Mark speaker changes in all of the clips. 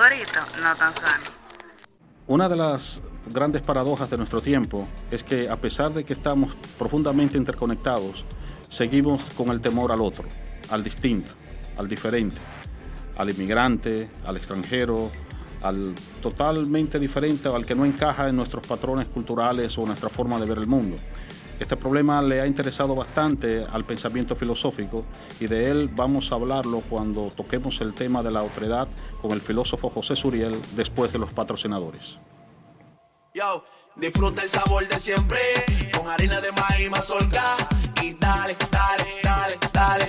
Speaker 1: no tan sano.
Speaker 2: Una de las grandes paradojas de nuestro tiempo es que a pesar de que estamos profundamente interconectados, seguimos con el temor al otro, al distinto, al diferente, al inmigrante, al extranjero, al totalmente diferente al que no encaja en nuestros patrones culturales o nuestra forma de ver el mundo. Este problema le ha interesado bastante al pensamiento filosófico y de él vamos a hablarlo cuando toquemos el tema de la otredad con el filósofo José Suriel después de los patrocinadores.
Speaker 3: Yo, disfruta el sabor de siempre con harina de maíz mazorca y dale, dale, dale, dale.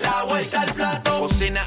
Speaker 3: La vuelta al plato. Cocina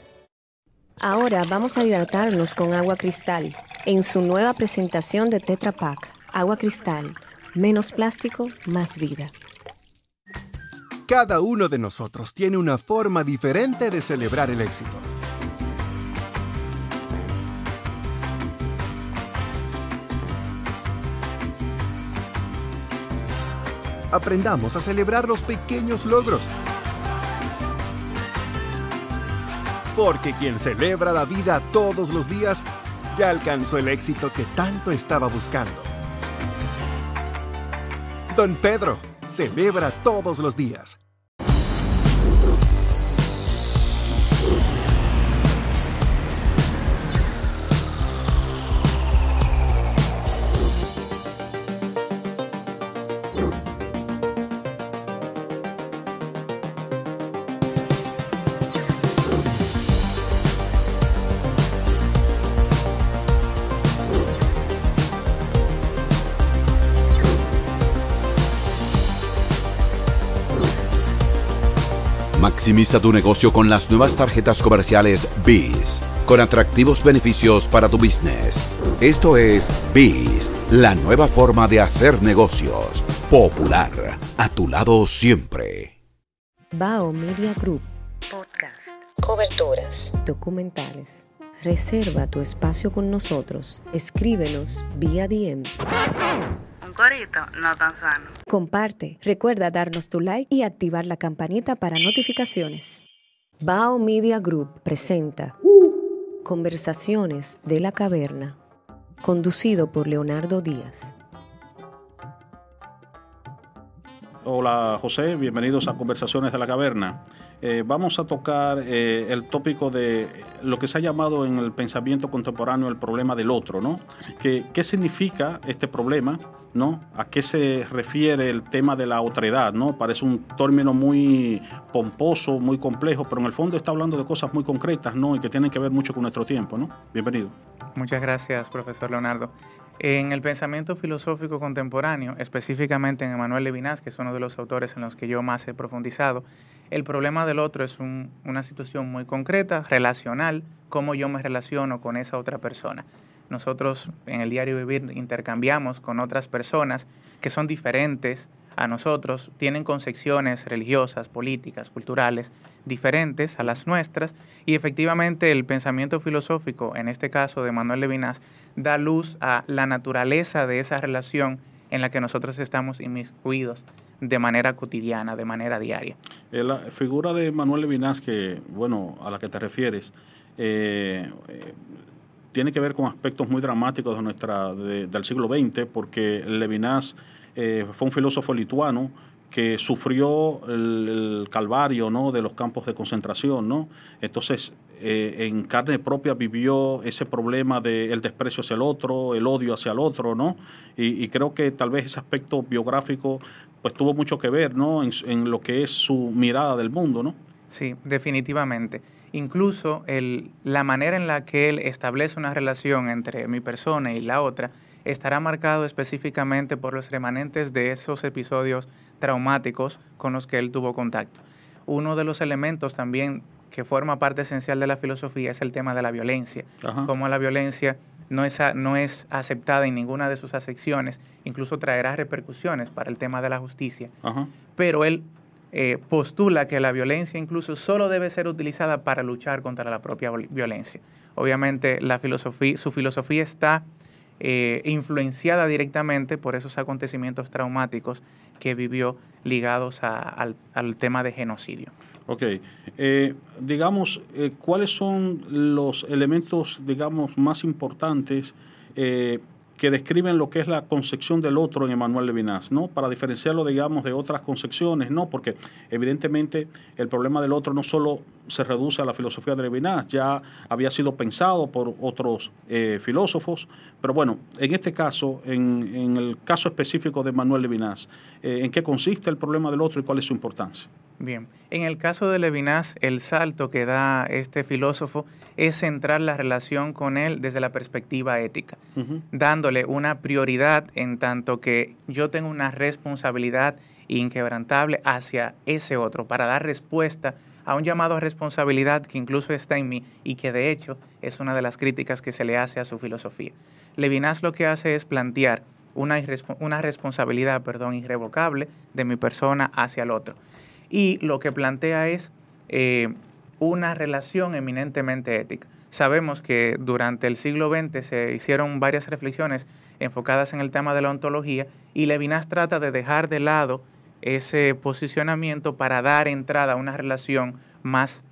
Speaker 4: Ahora vamos a hidratarnos con agua cristal en su nueva presentación de Tetra Pak. Agua cristal, menos plástico, más vida.
Speaker 5: Cada uno de nosotros tiene una forma diferente de celebrar el éxito. Aprendamos a celebrar los pequeños logros. Porque quien celebra la vida todos los días ya alcanzó el éxito que tanto estaba buscando. Don Pedro, celebra todos los días.
Speaker 6: Maximiza tu negocio con las nuevas tarjetas comerciales BIS, con atractivos beneficios para tu business. Esto es BIS, la nueva forma de hacer negocios. Popular, a tu lado siempre.
Speaker 4: Bao Media Group. Podcast. Coberturas. Documentales. Reserva tu espacio con nosotros. Escríbenos vía DM.
Speaker 1: Un cuerito no tan sano.
Speaker 4: Comparte. Recuerda darnos tu like y activar la campanita para notificaciones. Bao Media Group presenta Conversaciones de la Caverna, conducido por Leonardo Díaz.
Speaker 2: Hola José, bienvenidos a Conversaciones de la Caverna. Eh, vamos a tocar eh, el tópico de lo que se ha llamado en el pensamiento contemporáneo el problema del otro, ¿no? ¿Qué, qué significa este problema? ¿No? ¿A qué se refiere el tema de la otredad, ¿no? Parece un término muy pomposo, muy complejo, pero en el fondo está hablando de cosas muy concretas, ¿no? Y que tienen que ver mucho con nuestro tiempo, ¿no? Bienvenido.
Speaker 7: Muchas gracias, profesor Leonardo. En el pensamiento filosófico contemporáneo, específicamente en Emanuel Levinas, que es uno de los autores en los que yo más he profundizado, el problema del otro es una situación muy concreta, relacional, cómo yo me relaciono con esa otra persona. Nosotros en el diario vivir intercambiamos con otras personas que son diferentes a nosotros, tienen concepciones religiosas, políticas, culturales diferentes a las nuestras y efectivamente el pensamiento filosófico, en este caso de Manuel Levinas, da luz a la naturaleza de esa relación en la que nosotros estamos inmiscuidos de manera cotidiana, de manera diaria.
Speaker 2: Eh, la figura de Manuel Levinas, que, bueno, a la que te refieres, eh, eh, tiene que ver con aspectos muy dramáticos de nuestra, del siglo XX, porque Levinas eh, fue un filósofo lituano que sufrió el, calvario de los campos de concentración. ¿no? Entonces, eh, en carne propia vivió ese problema del desprecio hacia el otro, el odio hacia el otro, ¿no? Y, creo que tal vez ese aspecto biográfico pues tuvo mucho que ver, ¿no? En, lo que es su mirada del mundo, ¿no?
Speaker 7: Sí, definitivamente. Incluso el, la manera en la que él establece una relación entre mi persona y la otra estará marcado específicamente por los remanentes de esos episodios traumáticos con los que él tuvo contacto. Uno de los elementos también que forma parte esencial de la filosofía es el tema de la violencia, como la violencia no es, no es aceptada en ninguna de sus acepciones, incluso traerá repercusiones para el tema de la justicia, pero él eh, postula que la violencia incluso solo debe ser utilizada para luchar contra la propia violencia. Obviamente la filosofía, su filosofía está eh, influenciada directamente por esos acontecimientos traumáticos que vivió ligados al, tema de genocidio.
Speaker 2: Ok, eh, digamos, eh, ¿cuáles son los elementos, digamos, más importantes que describen lo que es la concepción del otro en Emanuel Levinas, ¿no? Para diferenciarlo, digamos, de otras concepciones, ¿no? Porque evidentemente el problema del otro no solo se reduce a la filosofía de Levinas, ya había sido pensado por otros eh, filósofos, pero bueno, en este caso, en, el caso específico de Emanuel Levinas, eh, ¿en qué consiste el problema del otro y cuál es su importancia?
Speaker 7: Bien, en el caso de Levinas, el salto que da este filósofo es centrar la relación con él desde la perspectiva ética, dándole una prioridad en tanto que yo tengo una responsabilidad inquebrantable hacia ese otro, para dar respuesta a un llamado a responsabilidad que incluso está en mí y que de hecho es una de las críticas que se le hace a su filosofía. Levinas lo que hace es plantear una, una responsabilidad perdón, irrevocable de mi persona hacia el otro y lo que plantea es eh, una relación eminentemente ética. Sabemos que durante el siglo XX se hicieron varias reflexiones enfocadas en el tema de la ontología y Levinas trata de dejar de lado ese posicionamiento para dar entrada a una relación más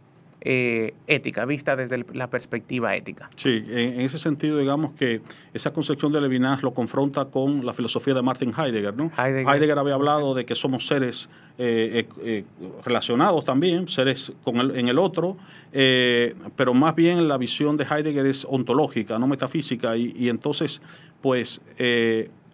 Speaker 7: eh, ética, vista desde la perspectiva ética.
Speaker 2: Sí, en, ese sentido, digamos que esa concepción de Levinas lo confronta con la filosofía de Martin Heidegger, ¿no? Heidegger, había hablado de que somos seres eh, eh, relacionados también, seres con el, en el otro, pero más bien la visión de Heidegger es ontológica, no metafísica, y, entonces, pues,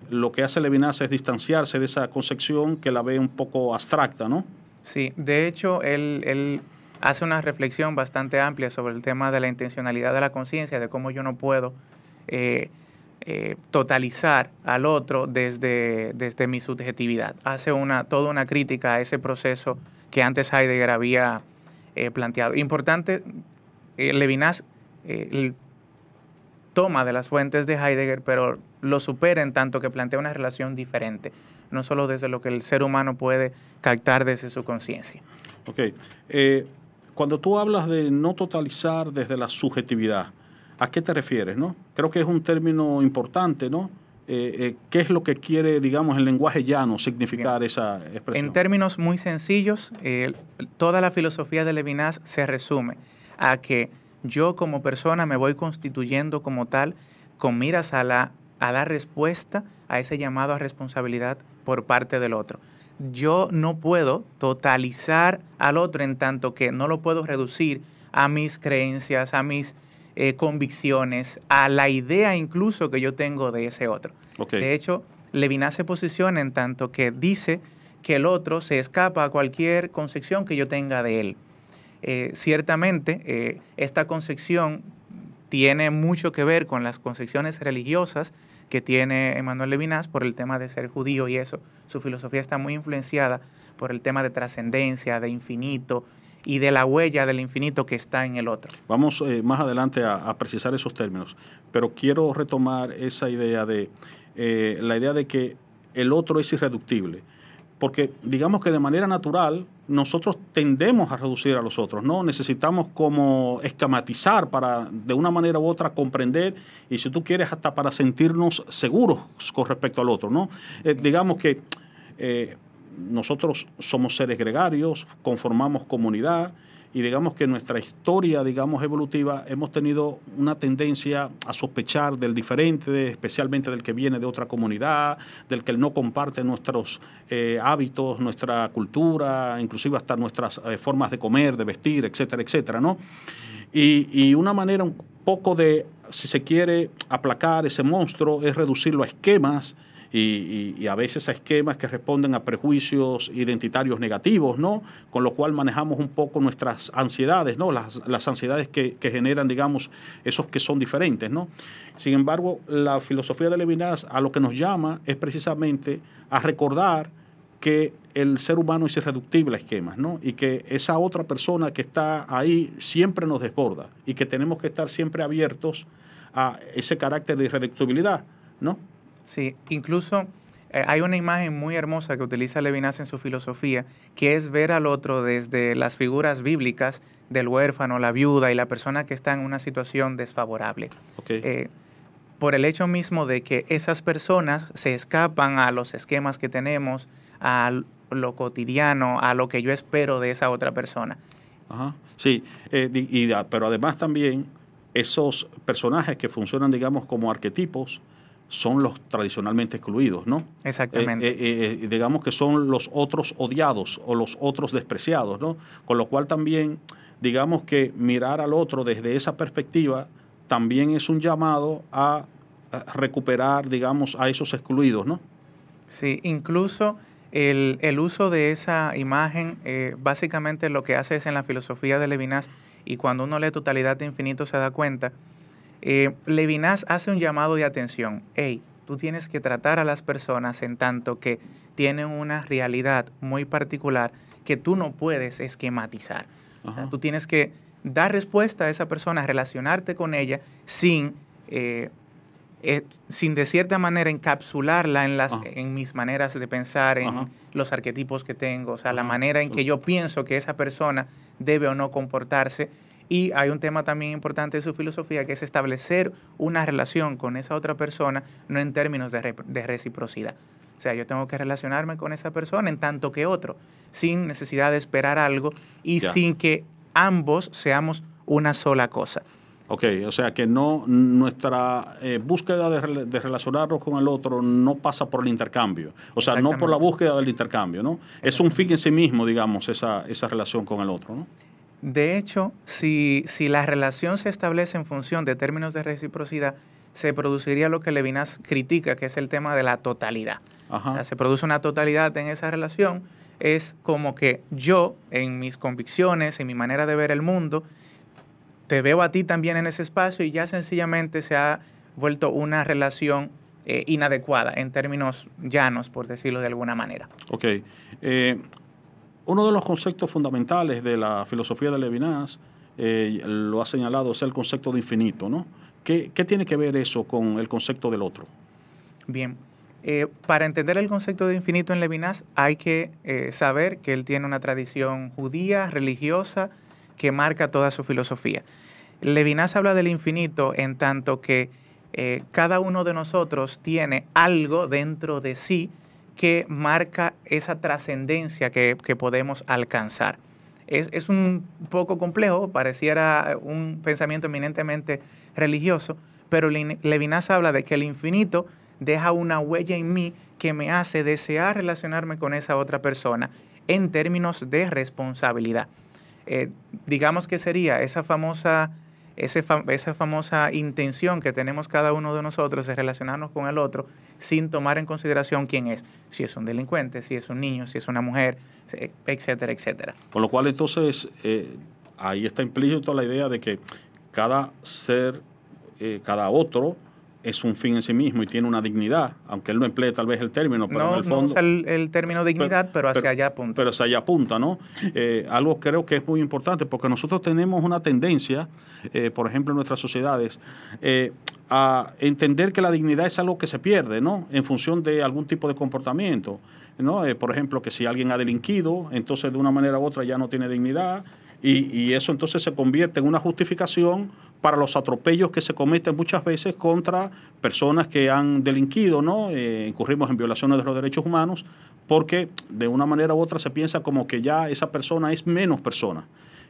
Speaker 2: lo que hace Levinas es distanciarse de esa concepción que la ve un poco abstracta, ¿no?
Speaker 7: Sí, de hecho, él, él hace una reflexión bastante amplia sobre el tema de la intencionalidad de la conciencia, de cómo yo no puedo eh, eh, totalizar al otro desde, desde mi subjetividad. Hace una, toda una crítica a ese proceso que antes Heidegger había eh, planteado. Importante, Levinas toma de las fuentes de Heidegger, pero lo supera en tanto que plantea una relación diferente, no solo desde lo que el ser humano puede captar desde su conciencia.
Speaker 2: Ok. Cuando tú hablas de no totalizar desde la subjetividad, ¿a qué te refieres? No? Creo que es un término importante, ¿no? Eh, eh, ¿Qué es lo que quiere, digamos, el lenguaje llano significar esa expresión?
Speaker 7: En términos muy sencillos, toda la filosofía de Levinas se resume a que yo como persona me voy constituyendo como tal con miras a, la, a dar respuesta a ese llamado a responsabilidad por parte del otro yo no puedo totalizar al otro en tanto que no lo puedo reducir a mis creencias, a mis eh, convicciones, a la idea incluso que yo tengo de ese otro. De hecho, Levinas se posiciona en tanto que dice que el otro se escapa a cualquier concepción que yo tenga de él. Eh, ciertamente, eh, esta concepción tiene mucho que ver con las concepciones religiosas que tiene Emmanuel Levinas por el tema de ser judío y eso. Su filosofía está muy influenciada por el tema de trascendencia, de infinito y de la huella del infinito que está en el otro.
Speaker 2: Vamos eh, más adelante a, precisar esos términos, pero quiero retomar esa idea de eh, la idea de que el otro es irreductible porque digamos que de manera natural nosotros tendemos a reducir a los otros, ¿no? Necesitamos como escamatizar para de una manera u otra comprender y si tú quieres hasta para sentirnos seguros con respecto al otro, ¿no? Eh, digamos que eh, nosotros somos seres gregarios, conformamos comunidad, y digamos que nuestra historia, digamos, evolutiva, hemos tenido una tendencia a sospechar del diferente, especialmente del que viene de otra comunidad, del que no comparte nuestros eh, hábitos, nuestra cultura, inclusive hasta nuestras eh, formas de comer, de vestir, etcétera, etcétera, ¿no? Y, y una manera un poco de, si se quiere, aplacar ese monstruo es reducirlo a esquemas y, a veces a esquemas que responden a prejuicios identitarios negativos, ¿no? Con lo cual manejamos un poco nuestras ansiedades, ¿no? Las, las ansiedades que, generan, digamos, esos que son diferentes, ¿no? Sin embargo, la filosofía de Levinas a lo que nos llama es precisamente a recordar que el ser humano es irreductible a esquemas, ¿no? Y que esa otra persona que está ahí siempre nos desborda y que tenemos que estar siempre abiertos a ese carácter de irreductibilidad, ¿no?
Speaker 7: Sí, incluso eh, hay una imagen muy hermosa que utiliza Levinas en su filosofía, que es ver al otro desde las figuras bíblicas del huérfano, la viuda y la persona que está en una situación desfavorable.
Speaker 2: Okay.
Speaker 7: Eh, por el hecho mismo de que esas personas se escapan a los esquemas que tenemos, a lo cotidiano, a lo que yo espero de esa otra persona.
Speaker 2: Ajá. Sí, eh, y, pero además también esos personajes que funcionan, digamos, como arquetipos, son los tradicionalmente excluidos, ¿no?
Speaker 7: Exactamente.
Speaker 2: Eh, eh, eh, digamos que son los otros odiados o los otros despreciados, ¿no? Con lo cual también, digamos que mirar al otro desde esa perspectiva también es un llamado a, a recuperar, digamos, a esos excluidos, ¿no?
Speaker 7: Sí, incluso el, el uso de esa imagen, eh, básicamente lo que hace es en la filosofía de Levinas, y cuando uno lee Totalidad de Infinito se da cuenta, eh, Levinas hace un llamado de atención. Hey, tú tienes que tratar a las personas en tanto que tienen una realidad muy particular que tú no puedes esquematizar. O sea, tú tienes que dar respuesta a esa persona, relacionarte con ella sin, eh, eh, sin de cierta manera encapsularla en, las, en mis maneras de pensar, en Ajá. los arquetipos que tengo, o sea, la manera en que yo pienso que esa persona debe o no comportarse y hay un tema también importante de su filosofía que es establecer una relación con esa otra persona, no en términos de, re de reciprocidad. O sea, yo tengo que relacionarme con esa persona en tanto que otro, sin necesidad de esperar algo y ya. sin que ambos seamos una sola cosa.
Speaker 2: Ok, o sea que no nuestra eh, búsqueda de, de, relacionarnos con el otro no pasa por el intercambio, o sea, no por la búsqueda del intercambio, ¿no? Es un fin en sí mismo, digamos, esa, esa relación con el otro, ¿no?
Speaker 7: De hecho, si, si, la relación se establece en función de términos de reciprocidad, se produciría lo que Levinas critica, que es el tema de la totalidad. O sea, se produce una totalidad en esa relación. Es como que yo, en mis convicciones, en mi manera de ver el mundo, te veo a ti también en ese espacio y ya sencillamente se ha vuelto una relación eh, inadecuada en términos llanos, por decirlo de alguna manera.
Speaker 2: Ok. Eh, uno de los conceptos fundamentales de la filosofía de Levinas, eh, lo ha señalado, es el concepto de infinito, ¿no? ¿Qué, ¿Qué, tiene que ver eso con el concepto del otro?
Speaker 7: Bien, eh, para entender el concepto de infinito en Levinas hay que eh, saber que él tiene una tradición judía, religiosa, que marca toda su filosofía. Levinas habla del infinito en tanto que cada uno de nosotros tiene algo dentro de sí que marca esa trascendencia que, que, podemos alcanzar. Es, es, un poco complejo, pareciera un pensamiento eminentemente religioso, pero Levinas habla de que el infinito deja una huella en mí que me hace desear relacionarme con esa otra persona en términos de responsabilidad. Eh, digamos que sería esa famosa, ese esa famosa intención que tenemos cada uno de nosotros de relacionarnos con el otro sin tomar en consideración quién es, si es un delincuente, si es un niño, si es una mujer, etcétera, etcétera.
Speaker 2: Con lo cual entonces eh, ahí está implícito la idea de que cada ser, eh, cada otro, es un fin en sí mismo y tiene una dignidad, aunque él no emplee tal vez el término, pero
Speaker 7: no,
Speaker 2: en el fondo...
Speaker 7: No usa el, el, término dignidad, pero, pero hacia
Speaker 2: pero,
Speaker 7: allá apunta.
Speaker 2: Pero hacia allá apunta, ¿no? Eh, algo creo que es muy importante, porque nosotros tenemos una tendencia, eh, por ejemplo, en nuestras sociedades, eh, a entender que la dignidad es algo que se pierde, ¿no? En función de algún tipo de comportamiento, ¿no? Por ejemplo, que si alguien ha delinquido, entonces de una manera u otra ya no tiene dignidad, y, y, eso entonces se convierte en una justificación para los atropellos que se cometen muchas veces contra personas que han delinquido, ¿no? Eh, incurrimos en violaciones de los derechos humanos, porque de una manera u otra se piensa como que ya esa persona es menos persona.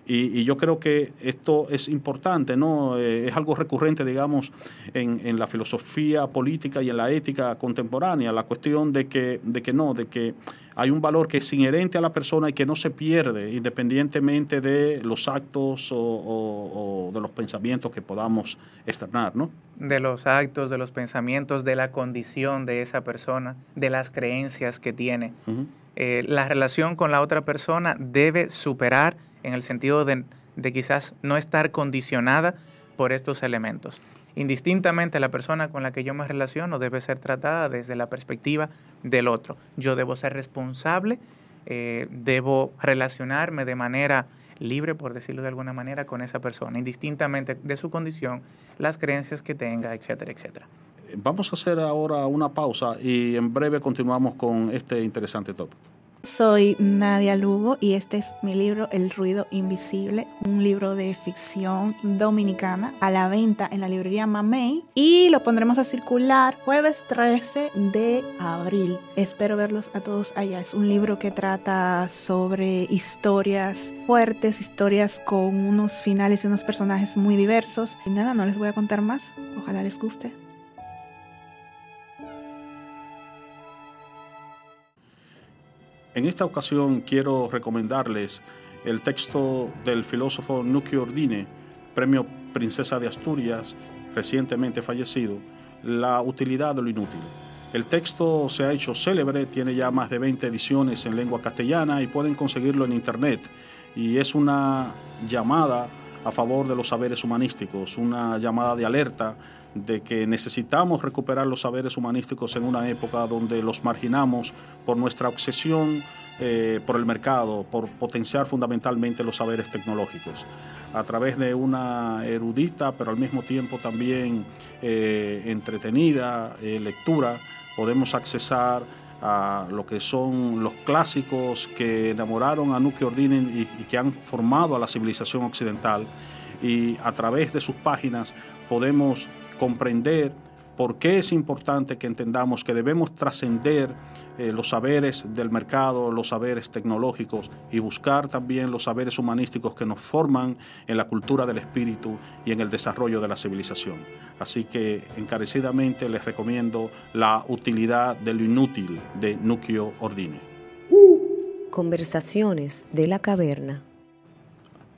Speaker 2: Y, yo creo que esto es importante, ¿no? Eh, es algo recurrente, digamos, en, en, la filosofía política y en la ética contemporánea, la cuestión de que, de que no, de que hay un valor que es inherente a la persona y que no se pierde independientemente de los actos o, de los pensamientos que podamos externar, ¿no?
Speaker 7: De los actos, de los pensamientos, de la condición de esa persona, de las creencias que tiene. Eh, la relación con la otra persona debe superar en el sentido de, quizás no estar condicionada por estos elementos. Indistintamente la persona con la que yo me relaciono debe ser tratada desde la perspectiva del otro. Yo debo ser responsable, eh, debo relacionarme de manera libre, por decirlo de alguna manera, con esa persona, indistintamente de su condición, las creencias que tenga, etcétera, etcétera.
Speaker 2: Vamos a hacer ahora una pausa y en breve continuamos con este interesante tópico.
Speaker 8: Soy Nadia Lugo y este es mi libro El ruido invisible, un libro de ficción dominicana a la venta en la librería Mamey y lo pondremos a circular jueves 13 de abril. Espero verlos a todos allá. Es un libro que trata sobre historias fuertes, historias con unos finales y unos personajes muy diversos. Y nada, no les voy a contar más. Ojalá les guste.
Speaker 2: En esta ocasión quiero recomendarles el texto del filósofo Nuki Ordine, premio Princesa de Asturias, recientemente fallecido, La utilidad de lo inútil. El texto se ha hecho célebre, tiene ya más de 20 ediciones en lengua castellana y pueden conseguirlo en internet. Y es una llamada a favor de los saberes humanísticos, una llamada de alerta de que necesitamos recuperar los saberes humanísticos en una época donde los marginamos por nuestra obsesión eh, por el mercado, por potenciar fundamentalmente los saberes tecnológicos. A través de una erudita, pero al mismo tiempo también eh, entretenida eh, lectura, podemos accesar a lo que son los clásicos que enamoraron a Nuki Ordinen y, y que han formado a la civilización occidental. Y a través de sus páginas podemos comprender por qué es importante que entendamos que debemos trascender eh, los saberes del mercado, los saberes tecnológicos y buscar también los saberes humanísticos que nos forman en la cultura del espíritu y en el desarrollo de la civilización. Así que encarecidamente les recomiendo la utilidad de lo inútil de Nuccio Ordine.
Speaker 4: Conversaciones de la caverna.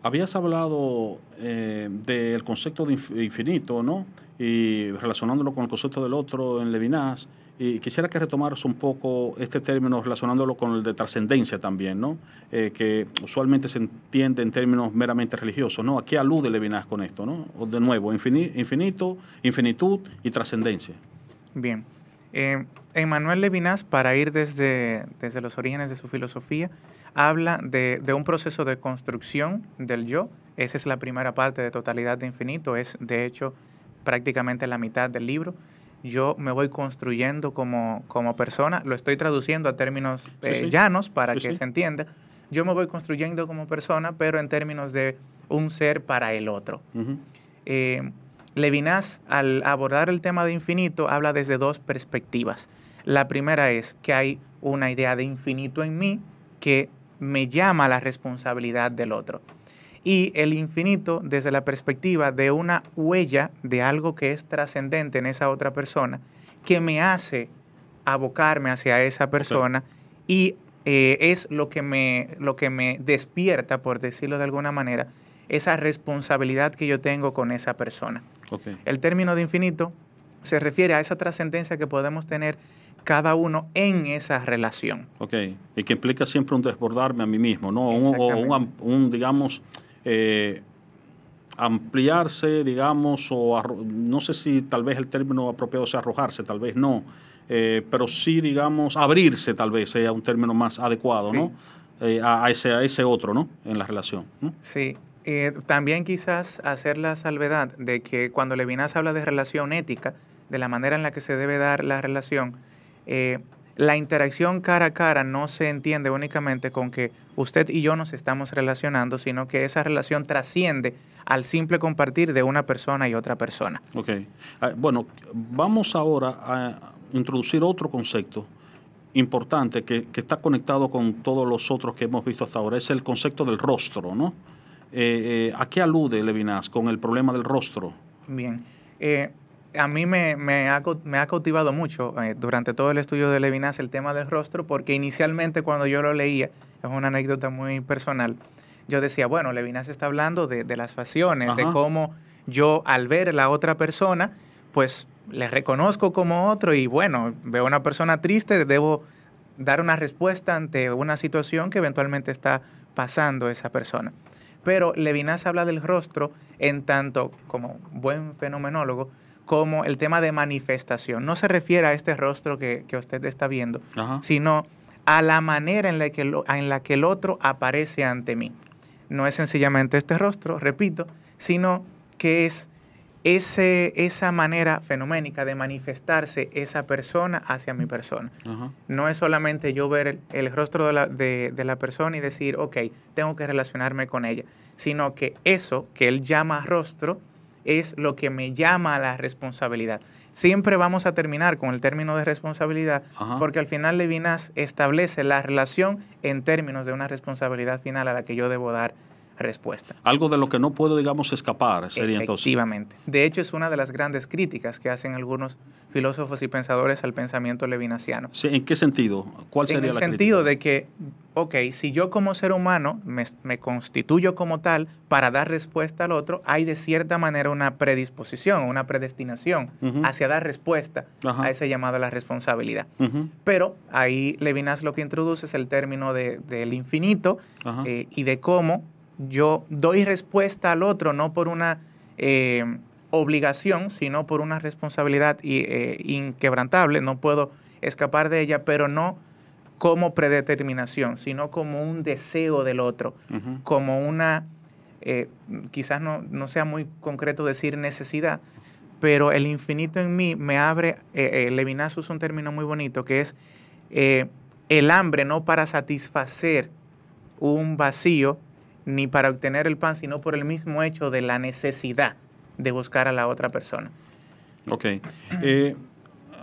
Speaker 2: Habías hablado eh, del concepto de infinito, ¿no? Y relacionándolo con el concepto del otro en Levinas. Y quisiera que retomaras un poco este término relacionándolo con el de trascendencia también, ¿no? Eh, que usualmente se entiende en términos meramente religiosos, ¿no? ¿A qué alude Levinas con esto, ¿no? de nuevo, infinito, infinitud y trascendencia.
Speaker 7: Bien. Eh, Emmanuel Levinas, para ir desde, desde los orígenes de su filosofía, habla de, un proceso de construcción del yo. Esa es la primera parte de Totalidad de Infinito, es de hecho prácticamente la mitad del libro. Yo me voy construyendo como, como persona, lo estoy traduciendo a términos eh, llanos para que se entienda. Yo me voy construyendo como persona, pero en términos de un ser para el otro. Eh, Levinas, al abordar el tema de infinito, habla desde dos perspectivas. La primera es que hay una idea de infinito en mí que me llama a la responsabilidad del otro. Y el infinito desde la perspectiva de una huella de algo que es trascendente en esa otra persona, que me hace abocarme hacia esa persona y eh, es lo que, me, lo que me despierta, por decirlo de alguna manera, esa responsabilidad que yo tengo con esa persona. El término de infinito se refiere a esa trascendencia que podemos tener cada uno en esa relación.
Speaker 2: Ok, y que implica siempre un desbordarme a mí mismo, ¿no? Un, un, digamos, eh, ampliarse, digamos, o no sé si tal vez el término apropiado sea arrojarse, tal vez no, eh, pero sí, digamos, abrirse tal vez sea un término más adecuado, ¿no? Eh, a, ese, a ese otro, ¿no? En la relación.
Speaker 7: Sí. también quizás hacer la salvedad de que cuando Levinas habla de relación ética, de la manera en la que se debe dar la relación, la interacción cara a cara no se entiende únicamente con que usted y yo nos estamos relacionando, sino que esa relación trasciende al simple compartir de una persona y otra persona.
Speaker 2: Ok. Ah, bueno, vamos ahora a introducir otro concepto importante que, está conectado con todos los otros que hemos visto hasta ahora. Es el concepto del rostro, ¿no? eh, eh, ¿a qué alude Levinas con el problema del rostro?
Speaker 7: Bien. Eh, a mí me, me, ha, me, ha, cautivado mucho eh, durante todo el estudio de Levinas el tema del rostro, porque inicialmente cuando yo lo leía, es una anécdota muy personal, yo decía, bueno, Levinas está hablando de, de las facciones, Ajá. de cómo yo al ver a la otra persona, pues le reconozco como otro y bueno, veo una persona triste, debo dar una respuesta ante una situación que eventualmente está pasando esa persona. Pero Levinas habla del rostro en tanto como buen fenomenólogo, como el tema de manifestación. No se refiere a este rostro que, que usted está viendo, Ajá. sino a la manera en la, que lo, en la que el otro aparece ante mí. No es sencillamente este rostro, repito, sino que es ese, esa manera fenoménica de manifestarse esa persona hacia mi persona. Ajá. No es solamente yo ver el, el rostro de la, de, de la, persona y decir, ok, tengo que relacionarme con ella, sino que eso que él llama rostro es lo que me llama a la responsabilidad. Siempre vamos a terminar con el término de responsabilidad, Ajá. porque al final Levinas establece la relación en términos de una responsabilidad final a la que yo debo dar respuesta.
Speaker 2: Algo de lo que no puedo, digamos, escapar sería
Speaker 7: Efectivamente.
Speaker 2: entonces.
Speaker 7: De hecho, es una de las grandes críticas que hacen algunos filósofos y pensadores al pensamiento levinasiano.
Speaker 2: Sí, ¿En qué sentido? ¿Cuál sería
Speaker 7: en el
Speaker 2: la
Speaker 7: sentido
Speaker 2: crítica?
Speaker 7: de que, ok, si yo como ser humano me, me, constituyo como tal para dar respuesta al otro, hay de cierta manera una predisposición, una predestinación uh -huh. hacia dar respuesta a ese llamado a la responsabilidad. Uh -huh. Pero ahí Levinas lo que introduce es el término de, del infinito eh, y de cómo yo doy respuesta al otro no por una eh, obligación, sino por una responsabilidad eh, inquebrantable, no puedo escapar de ella, pero no como predeterminación, sino como un deseo del otro, uh -huh. como una, eh, quizás no, no, sea muy concreto decir necesidad, pero el infinito en mí me abre, Levinas usa un término muy bonito que es el hambre no para satisfacer un vacío, ni para obtener el pan, sino por el mismo hecho de la necesidad de buscar a la otra persona.
Speaker 2: Ok. Eh,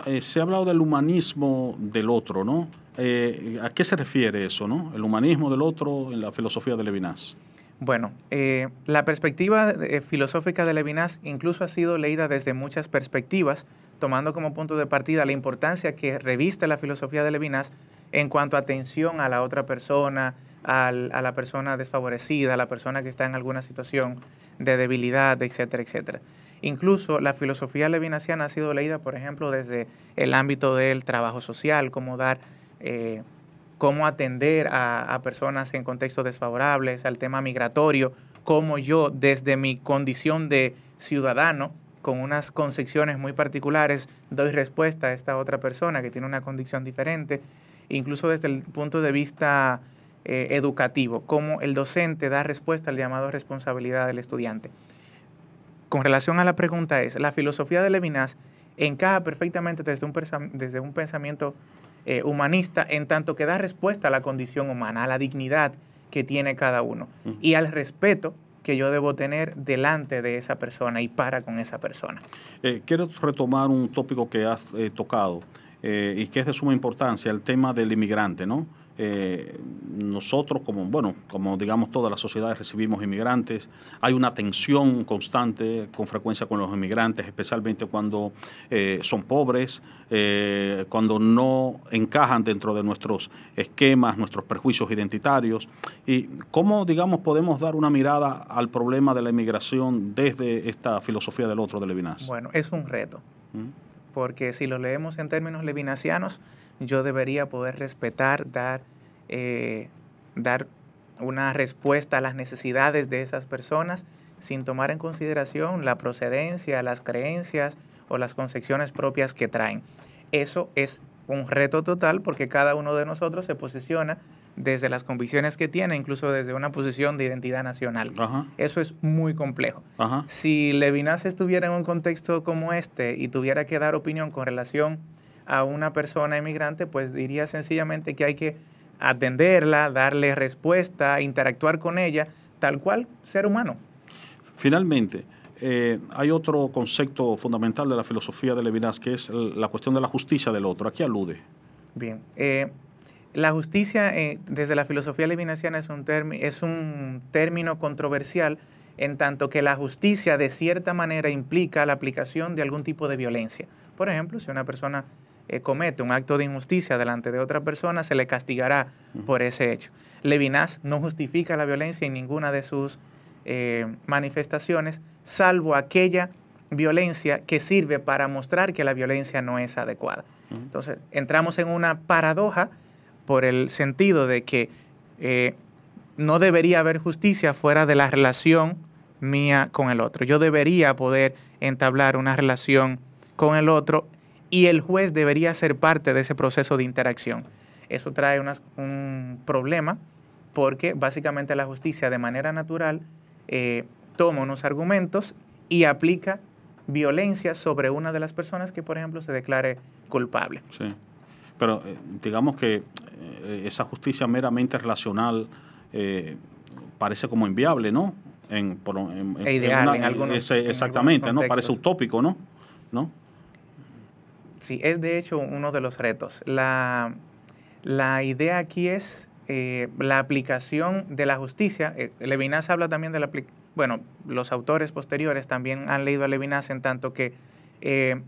Speaker 2: eh, se ha hablado del humanismo del otro, ¿no? Eh, ¿A qué se refiere eso, no? El humanismo del otro en la filosofía de Levinas.
Speaker 7: Bueno, eh, la perspectiva de, filosófica de Levinas incluso ha sido leída desde muchas perspectivas, tomando como punto de partida la importancia que reviste la filosofía de Levinas en cuanto a atención a la otra persona, al, a la persona desfavorecida, a la persona que está en alguna situación de debilidad, etcétera, etcétera. Incluso la filosofía levinasiana ha sido leída, por ejemplo, desde el ámbito del trabajo social, cómo dar, eh, cómo atender a, a, personas en contextos desfavorables, al tema migratorio, cómo yo desde mi condición de ciudadano, con unas concepciones muy particulares, doy respuesta a esta otra persona que tiene una condición diferente, incluso desde el punto de vista eh, educativo, cómo el docente da respuesta al llamado responsabilidad del estudiante. Con relación a la pregunta es, la filosofía de Levinas encaja perfectamente desde un, desde un pensamiento eh, humanista en tanto que da respuesta a la condición humana, a la dignidad que tiene cada uno uh -huh. y al respeto que yo debo tener delante de esa persona y para con esa persona.
Speaker 2: Eh, quiero retomar un tópico que has eh, tocado eh, y que es de suma importancia, el tema del inmigrante, ¿no? Eh, nosotros como bueno como digamos todas las sociedades recibimos inmigrantes hay una tensión constante con frecuencia con los inmigrantes especialmente cuando eh, son pobres eh, cuando no encajan dentro de nuestros esquemas nuestros prejuicios identitarios y cómo digamos podemos dar una mirada al problema de la inmigración desde esta filosofía del otro de Levinas
Speaker 7: bueno es un reto ¿Mm? Porque si lo leemos en términos levinasianos yo debería poder respetar, dar, eh, dar una respuesta a las necesidades de esas personas sin tomar en consideración la procedencia, las creencias o las concepciones propias que traen. Eso es un reto total porque cada uno de nosotros se posiciona desde las convicciones que tiene, incluso desde una posición de identidad nacional. Ajá. Eso es muy complejo. Ajá. Si Levinas estuviera en un contexto como este y tuviera que dar opinión con relación a una persona inmigrante, pues diría sencillamente que hay que atenderla, darle respuesta, interactuar con ella, tal cual ser humano.
Speaker 2: Finalmente, eh, hay otro concepto fundamental de la filosofía de Levinas que es la cuestión de la justicia del otro. ¿A qué alude?
Speaker 7: Bien, eh, La justicia, eh, desde la filosofía levinasiana, es un, es un término controversial en tanto que la justicia de cierta manera implica la aplicación de algún tipo de violencia. Por ejemplo, si una persona eh, comete un acto de injusticia delante de otra persona, se le castigará por ese hecho. Levinas no justifica la violencia en ninguna de sus eh, manifestaciones, salvo aquella violencia que sirve para mostrar que la violencia no es adecuada. Entonces, entramos en una paradoja por el sentido de que eh, no debería haber justicia fuera de la relación mía con el otro. Yo debería poder entablar una relación con el otro y el juez debería ser parte de ese proceso de interacción. Eso trae un problema porque básicamente la justicia de manera natural eh, toma unos argumentos y aplica violencia sobre una de las personas que, por ejemplo, se declare culpable.
Speaker 2: Sí, pero eh, digamos que eh, esa justicia meramente relacional parece como inviable, ¿no?
Speaker 7: En, e ideal, en, algunos,
Speaker 2: exactamente, ¿no? Parece utópico, ¿no? ¿no?
Speaker 7: Sí, es de hecho uno de los retos. La, idea aquí es eh, la aplicación de la justicia. Eh, Levinas habla también de la bueno, los autores posteriores también han leído a Levinas en tanto que eh,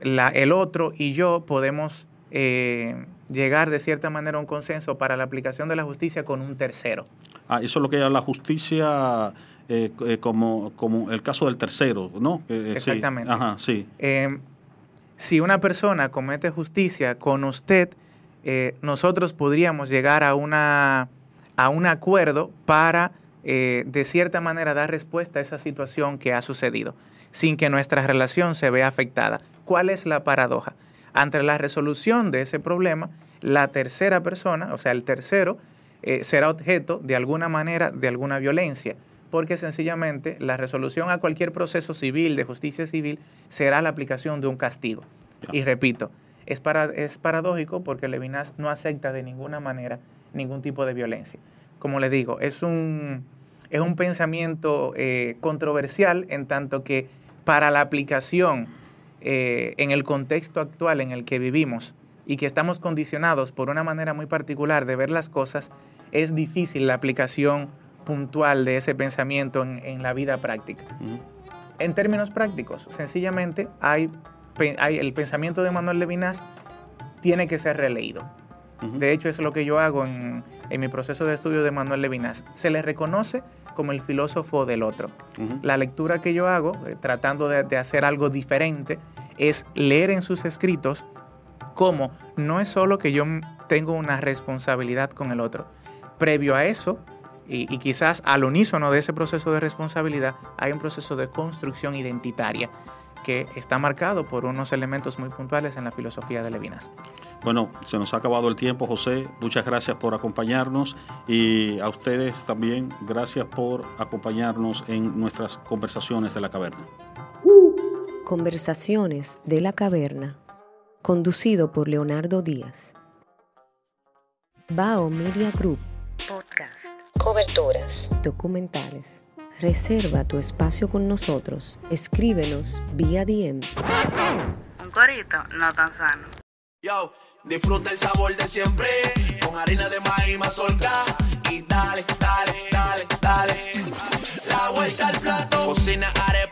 Speaker 7: la, el otro y yo podemos llegar de cierta manera a un consenso para la aplicación de la justicia con un tercero.
Speaker 2: Ah, eso es lo que es la justicia como, como el caso del tercero, ¿no?
Speaker 7: Exactamente.
Speaker 2: Ajá, sí
Speaker 7: si una persona comete justicia con usted, eh, nosotros podríamos llegar a, una, a un acuerdo para, eh, de cierta manera, dar respuesta a esa situación que ha sucedido, sin que nuestra relación se vea afectada. ¿Cuál es la paradoja? Ante la resolución de ese problema, la tercera persona, o sea, el tercero, eh, será objeto de alguna manera de alguna violencia porque sencillamente la resolución a cualquier proceso civil, de justicia civil, será la aplicación de un castigo. Y repito, es, para, es paradójico porque Levinas no acepta de ninguna manera ningún tipo de violencia. Como le digo, es un, es un pensamiento eh, controversial en tanto que para la aplicación eh, en el contexto actual en el que vivimos y que estamos condicionados por una manera muy particular de ver las cosas, es difícil la aplicación puntual de ese pensamiento en, la vida práctica. En términos prácticos, sencillamente hay, hay, el pensamiento de Manuel Levinas tiene que ser releído. De hecho, es lo que yo hago en, mi proceso de estudio de Manuel Levinas. Se le reconoce como el filósofo del otro. La lectura que yo hago, eh, tratando de, de, hacer algo diferente, es leer en sus escritos cómo no es solo que yo tengo una responsabilidad con el otro. Previo a eso, y, quizás al unísono de ese proceso de responsabilidad hay un proceso de construcción identitaria que está marcado por unos elementos muy puntuales en la filosofía de Levinas.
Speaker 2: Bueno, se nos ha acabado el tiempo, José. Muchas gracias por acompañarnos y a ustedes también gracias por acompañarnos en nuestras conversaciones de la caverna.
Speaker 4: Conversaciones de la caverna, conducido por Leonardo Díaz. Bao Media Group. Podcast. Coberturas. Documentales. Reserva tu espacio con nosotros. Escríbenos vía DM.
Speaker 1: Un corito no tan sano.
Speaker 3: Yo, disfruta el sabor de siempre. Con harina de maíz mazorca. Y dale, dale, dale, dale. La vuelta al plato. Cocina arepa,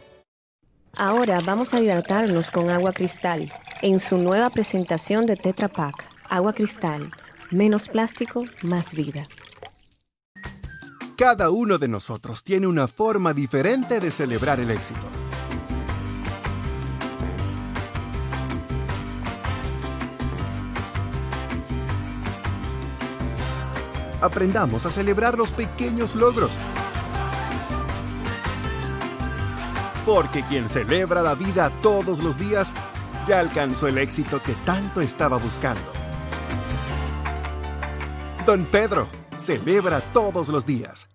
Speaker 4: Ahora vamos a hidratarnos con agua cristal en su nueva presentación de Tetra Pak. Agua cristal Menos plástico, más vida.
Speaker 5: Cada uno de nosotros tiene una forma diferente de celebrar el éxito. Aprendamos a celebrar los pequeños logros. Porque quien celebra la vida todos los días ya alcanzó el éxito que tanto estaba buscando. Don Pedro, celebra todos los días.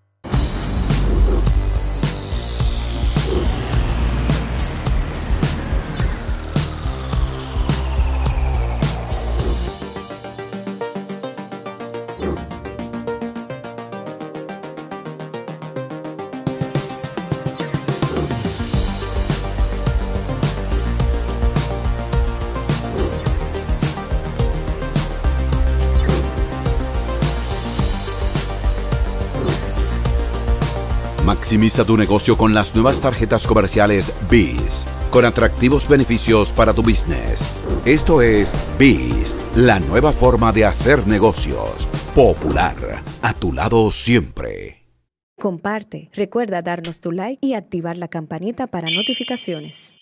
Speaker 6: Maximiza tu negocio con las nuevas tarjetas comerciales BIS, con atractivos beneficios para tu business. Esto es BIS, la nueva forma de hacer negocios. Popular, a tu lado siempre.
Speaker 4: Comparte, recuerda darnos tu like y activar la campanita para notificaciones.